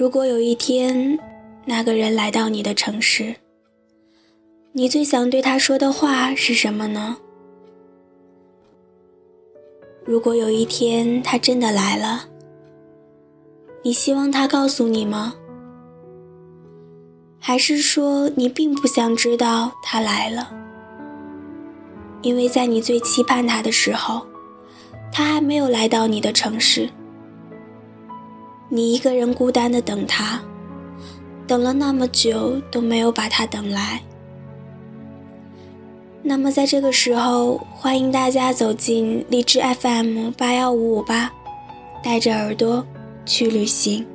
如果有一天，那个人来到你的城市，你最想对他说的话是什么呢？如果有一天他真的来了，你希望他告诉你吗？还是说你并不想知道他来了？因为在你最期盼他的时候，他还没有来到你的城市。你一个人孤单的等他，等了那么久都没有把他等来。那么在这个时候，欢迎大家走进荔枝 FM 八幺五五八，带着耳朵去旅行。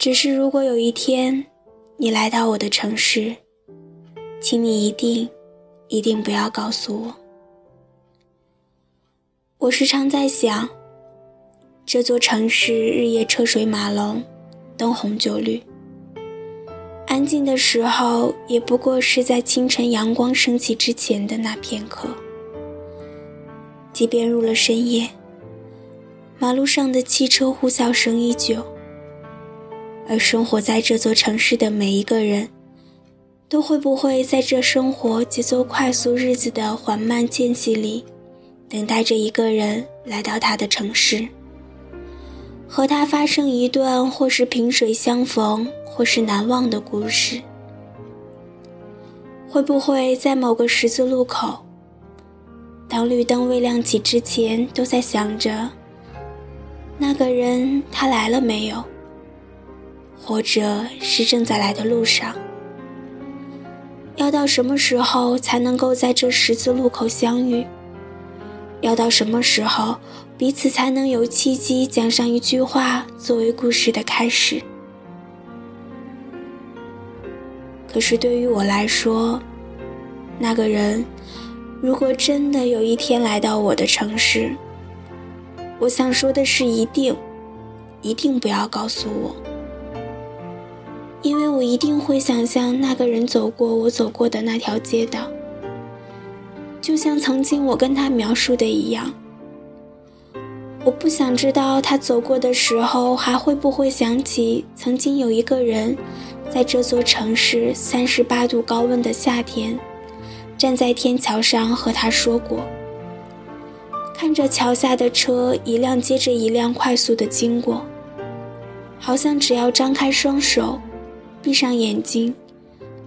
只是，如果有一天你来到我的城市，请你一定、一定不要告诉我。我时常在想，这座城市日夜车水马龙，灯红酒绿，安静的时候也不过是在清晨阳光升起之前的那片刻。即便入了深夜，马路上的汽车呼啸声依旧。而生活在这座城市的每一个人，都会不会在这生活节奏快速、日子的缓慢间隙里，等待着一个人来到他的城市，和他发生一段或是萍水相逢，或是难忘的故事？会不会在某个十字路口，当绿灯未亮起之前，都在想着那个人他来了没有？或者是正在来的路上，要到什么时候才能够在这十字路口相遇？要到什么时候彼此才能有契机讲上一句话作为故事的开始？可是对于我来说，那个人如果真的有一天来到我的城市，我想说的是一定，一定不要告诉我。因为我一定会想象那个人走过我走过的那条街道，就像曾经我跟他描述的一样。我不想知道他走过的时候还会不会想起曾经有一个人，在这座城市三十八度高温的夏天，站在天桥上和他说过，看着桥下的车一辆接着一辆快速的经过，好像只要张开双手。闭上眼睛，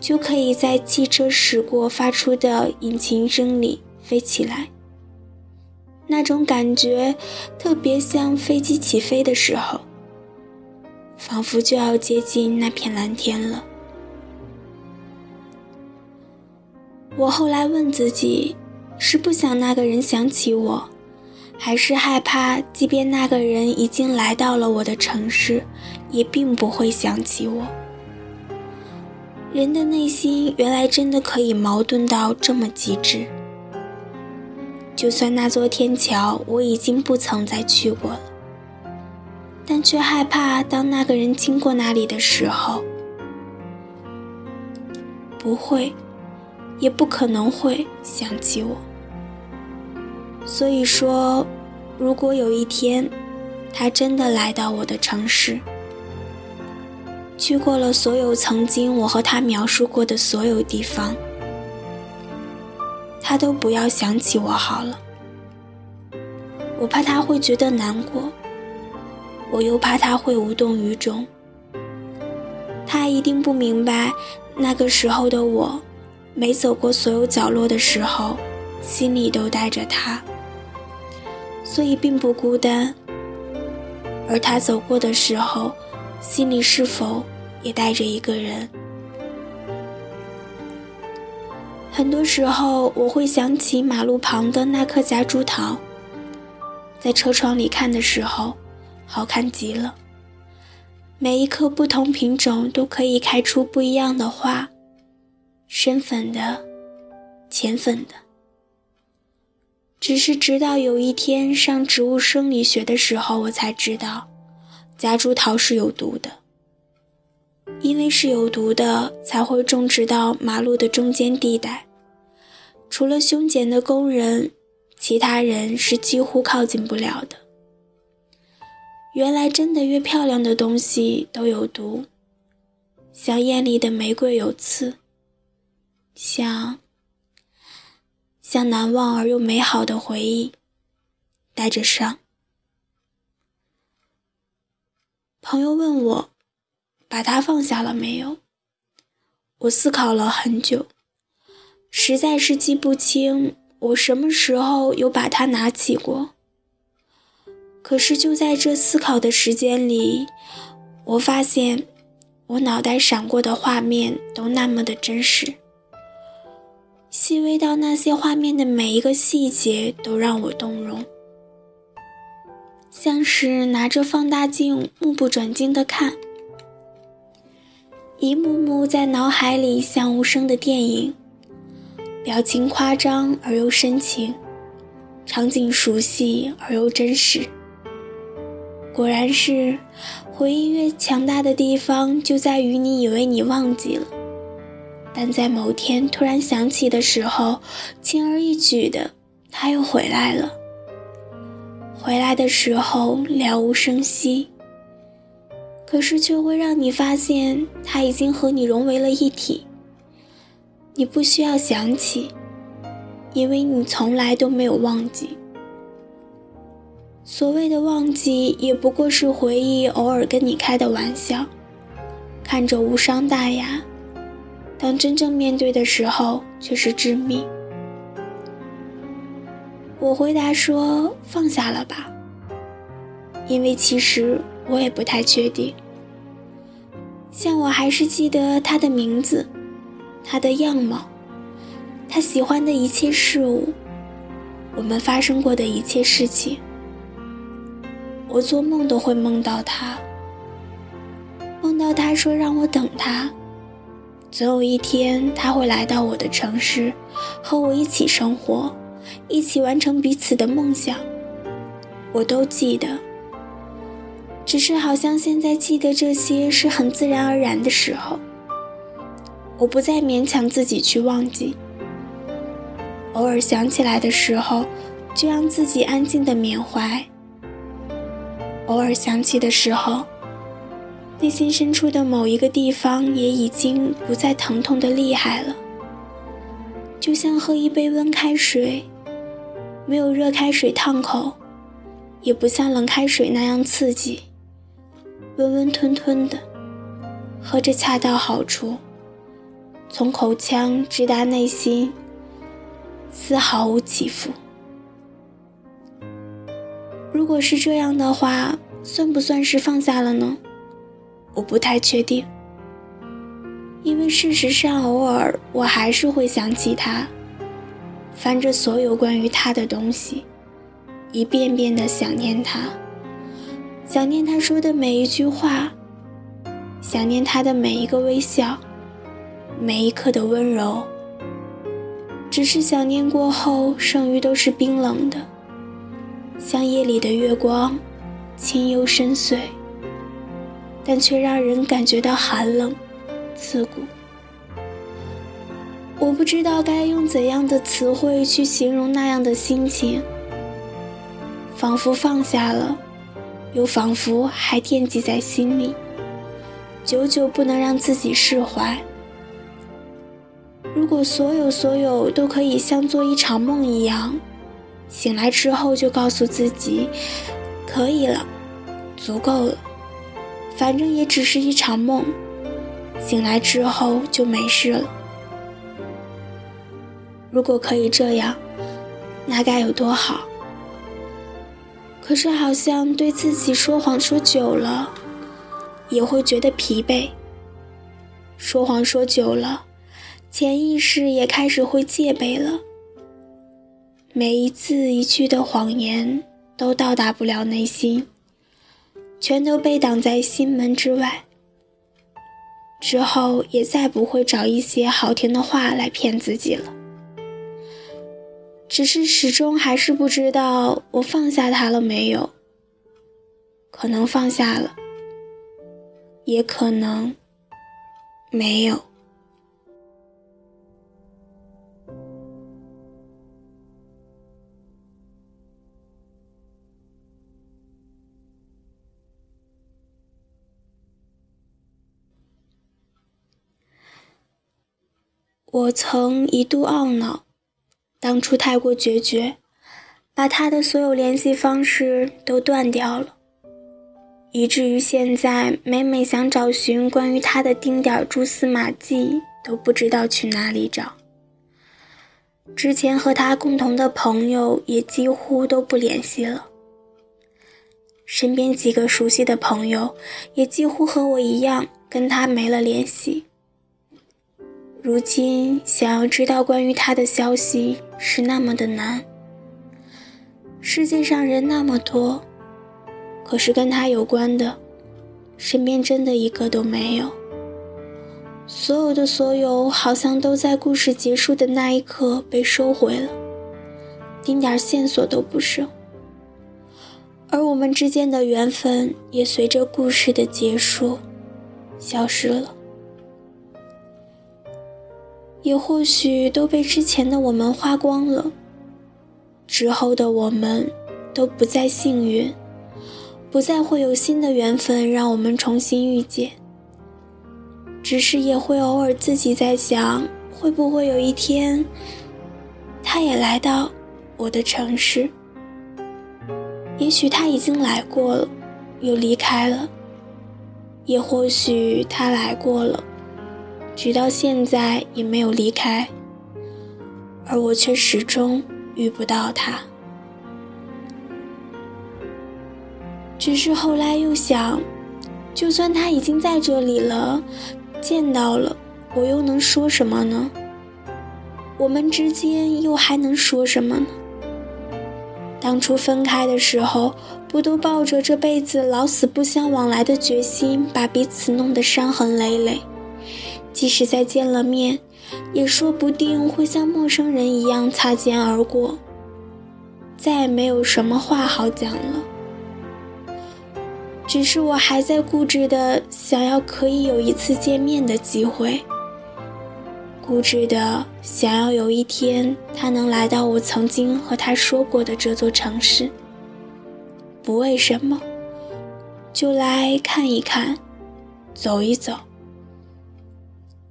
就可以在汽车驶过发出的引擎声里飞起来。那种感觉特别像飞机起飞的时候，仿佛就要接近那片蓝天了。我后来问自己，是不想那个人想起我，还是害怕，即便那个人已经来到了我的城市，也并不会想起我。人的内心原来真的可以矛盾到这么极致。就算那座天桥我已经不曾再去过了，但却害怕当那个人经过那里的时候，不会，也不可能会想起我。所以说，如果有一天，他真的来到我的城市，去过了所有曾经我和他描述过的所有地方，他都不要想起我好了。我怕他会觉得难过，我又怕他会无动于衷。他一定不明白，那个时候的我，每走过所有角落的时候，心里都带着他，所以并不孤单。而他走过的时候，心里是否？也带着一个人。很多时候，我会想起马路旁的那棵夹竹桃，在车窗里看的时候，好看极了。每一棵不同品种都可以开出不一样的花，深粉的、浅粉的。只是直到有一天上植物生理学的时候，我才知道，夹竹桃是有毒的。因为是有毒的，才会种植到马路的中间地带。除了修剪的工人，其他人是几乎靠近不了的。原来真的越漂亮的东西都有毒，像艳丽的玫瑰有刺，像像难忘而又美好的回忆，带着伤。朋友问我，把它放下了没有？我思考了很久。实在是记不清我什么时候有把它拿起过。可是就在这思考的时间里，我发现我脑袋闪过的画面都那么的真实，细微到那些画面的每一个细节都让我动容，像是拿着放大镜目不转睛的看，一幕幕在脑海里像无声的电影。表情夸张而又深情，场景熟悉而又真实。果然是，回忆越强大的地方，就在于你以为你忘记了，但在某天突然想起的时候，轻而易举的，它又回来了。回来的时候了无声息，可是却会让你发现，它已经和你融为了一体。你不需要想起，因为你从来都没有忘记。所谓的忘记，也不过是回忆偶尔跟你开的玩笑，看着无伤大雅，当真正面对的时候却是致命。我回答说：“放下了吧。”因为其实我也不太确定。像我还是记得他的名字。他的样貌，他喜欢的一切事物，我们发生过的一切事情，我做梦都会梦到他，梦到他说让我等他，总有一天他会来到我的城市，和我一起生活，一起完成彼此的梦想，我都记得，只是好像现在记得这些是很自然而然的时候。我不再勉强自己去忘记，偶尔想起来的时候，就让自己安静的缅怀。偶尔想起的时候，内心深处的某一个地方也已经不再疼痛的厉害了。就像喝一杯温开水，没有热开水烫口，也不像冷开水那样刺激，温温吞吞的，喝着恰到好处。从口腔直达内心，丝毫无起伏。如果是这样的话，算不算是放下了呢？我不太确定，因为事实上，偶尔我还是会想起他，翻着所有关于他的东西，一遍遍的想念他，想念他说的每一句话，想念他的每一个微笑。每一刻的温柔，只是想念过后，剩余都是冰冷的，像夜里的月光，清幽深邃，但却让人感觉到寒冷、刺骨。我不知道该用怎样的词汇去形容那样的心情，仿佛放下了，又仿佛还惦记在心里，久久不能让自己释怀。如果所有所有都可以像做一场梦一样，醒来之后就告诉自己，可以了，足够了，反正也只是一场梦，醒来之后就没事了。如果可以这样，那该有多好。可是好像对自己说谎说久了，也会觉得疲惫。说谎说久了。潜意识也开始会戒备了。每一字一句的谎言都到达不了内心，全都被挡在心门之外。之后也再不会找一些好听的话来骗自己了。只是始终还是不知道我放下他了没有。可能放下了，也可能没有。我曾一度懊恼，当初太过决绝，把他的所有联系方式都断掉了，以至于现在每每想找寻关于他的丁点蛛丝马迹，都不知道去哪里找。之前和他共同的朋友也几乎都不联系了，身边几个熟悉的朋友也几乎和我一样跟他没了联系。如今想要知道关于他的消息是那么的难。世界上人那么多，可是跟他有关的，身边真的一个都没有。所有的所有，好像都在故事结束的那一刻被收回了，丁点线索都不剩。而我们之间的缘分也随着故事的结束，消失了。也或许都被之前的我们花光了，之后的我们都不再幸运，不再会有新的缘分让我们重新遇见。只是也会偶尔自己在想，会不会有一天，他也来到我的城市？也许他已经来过了，又离开了；也或许他来过了。直到现在也没有离开，而我却始终遇不到他。只是后来又想，就算他已经在这里了，见到了，我又能说什么呢？我们之间又还能说什么呢？当初分开的时候，不都抱着这辈子老死不相往来的决心，把彼此弄得伤痕累累？即使再见了面，也说不定会像陌生人一样擦肩而过，再也没有什么话好讲了。只是我还在固执的想要可以有一次见面的机会，固执的想要有一天他能来到我曾经和他说过的这座城市。不为什么，就来看一看，走一走。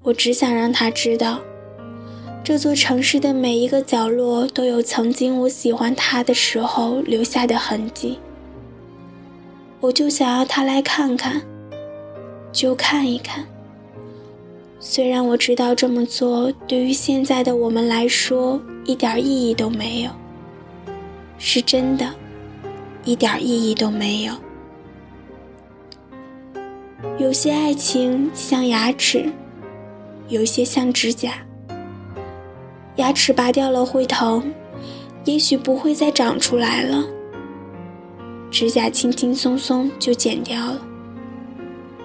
我只想让他知道，这座城市的每一个角落都有曾经我喜欢他的时候留下的痕迹。我就想要他来看看，就看一看。虽然我知道这么做对于现在的我们来说一点意义都没有，是真的，一点意义都没有。有些爱情像牙齿。有些像指甲，牙齿拔掉了会疼，也许不会再长出来了。指甲轻轻松松就剪掉了，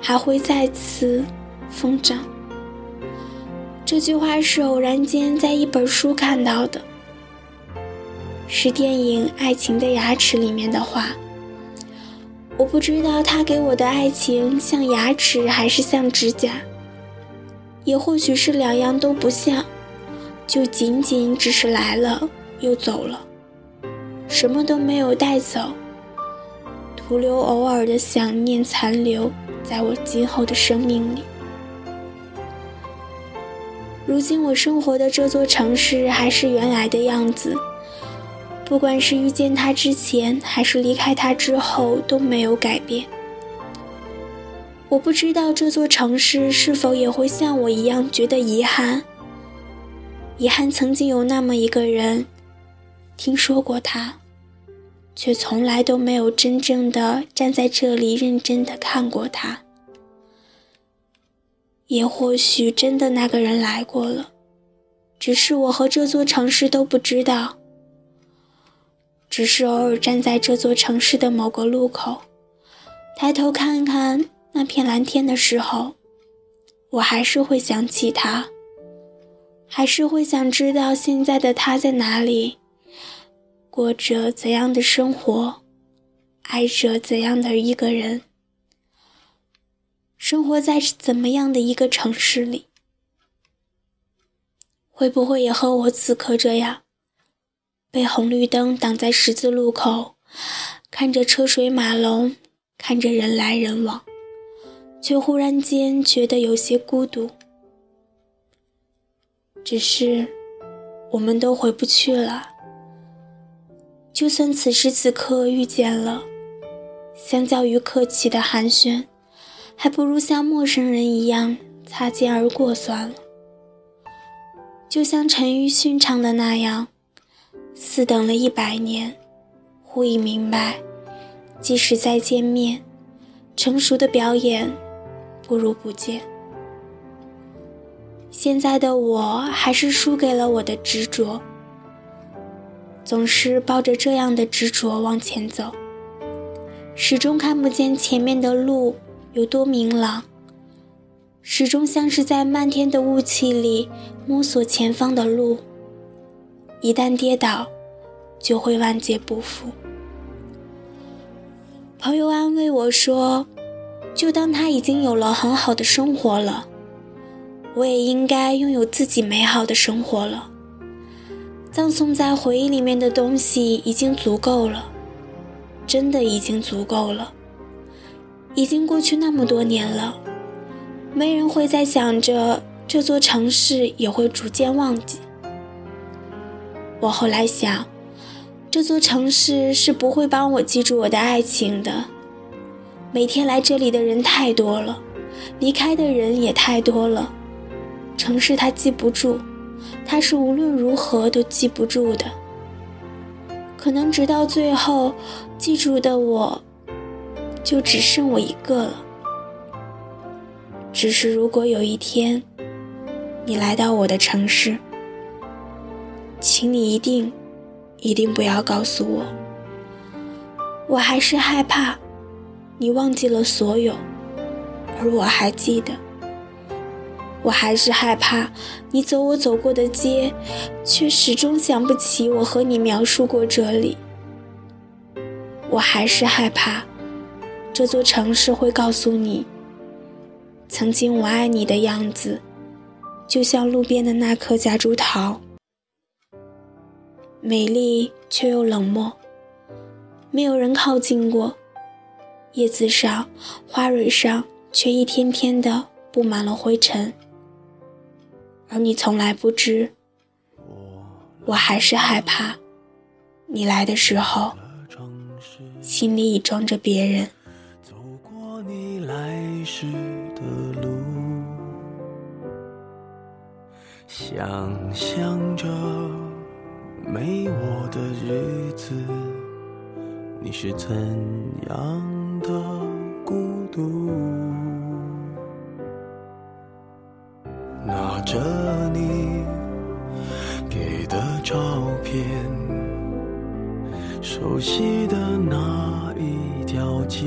还会再次疯长。这句话是偶然间在一本书看到的，是电影《爱情的牙齿》里面的话。我不知道他给我的爱情像牙齿还是像指甲。也或许是两样都不像，就仅仅只是来了又走了，什么都没有带走，徒留偶尔的想念残留在我今后的生命里。如今我生活的这座城市还是原来的样子，不管是遇见他之前还是离开他之后都没有改变。我不知道这座城市是否也会像我一样觉得遗憾。遗憾曾经有那么一个人，听说过他，却从来都没有真正的站在这里认真的看过他。也或许真的那个人来过了，只是我和这座城市都不知道。只是偶尔站在这座城市的某个路口，抬头看看。那片蓝天的时候，我还是会想起他，还是会想知道现在的他在哪里，过着怎样的生活，爱着怎样的一个人，生活在怎么样的一个城市里，会不会也和我此刻这样，被红绿灯挡在十字路口，看着车水马龙，看着人来人往，却忽然间觉得有些孤独。只是，我们都回不去了。就算此时此刻遇见了，相较于客气的寒暄，还不如像陌生人一样擦肩而过算了。就像陈奕迅唱的那样，似等了一百年，忽已明白，即使再见面，成熟的表演，不如不见。现在的我还是输给了我的执着，总是抱着这样的执着往前走，始终看不见前面的路有多明朗，始终像是在漫天的雾气里摸索前方的路，一旦跌倒，就会万劫不复。朋友安慰我说：“就当他已经有了很好的生活了。”我也应该拥有自己美好的生活了。葬送在回忆里面的东西已经足够了，真的已经足够了。已经过去那么多年了，没人会再想着这座城市，也会逐渐忘记。我后来想，这座城市是不会帮我记住我的爱情的。每天来这里的人太多了，离开的人也太多了。城市他记不住，他是无论如何都记不住的。可能直到最后，记住的我，就只剩我一个了。只是如果有一天，你来到我的城市，请你一定，一定不要告诉我，我还是害怕，你忘记了所有，而我还记得。我还是害怕，你走我走过的街，却始终想不起我和你描述过这里。我还是害怕，这座城市会告诉你，曾经我爱你的样子，就像路边的那颗夹竹桃，美丽却又冷漠，没有人靠近过，叶子上、花蕊上却一天天的布满了灰尘。而你从来不知，我还是害怕，你来的时候，心里已装着别人。走过你来时的路，想象着没我的日子，你是怎样的孤独？拿着你给的照片，熟悉的那一条街，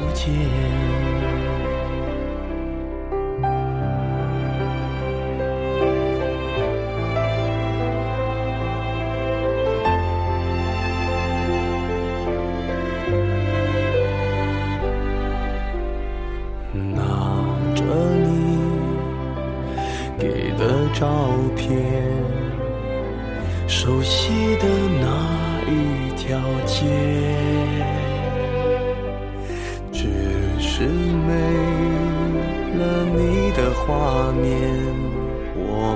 不见。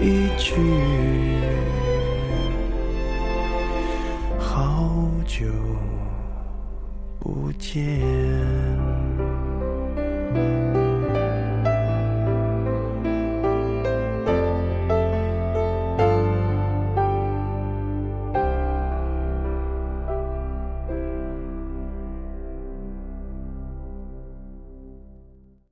一句好久不见。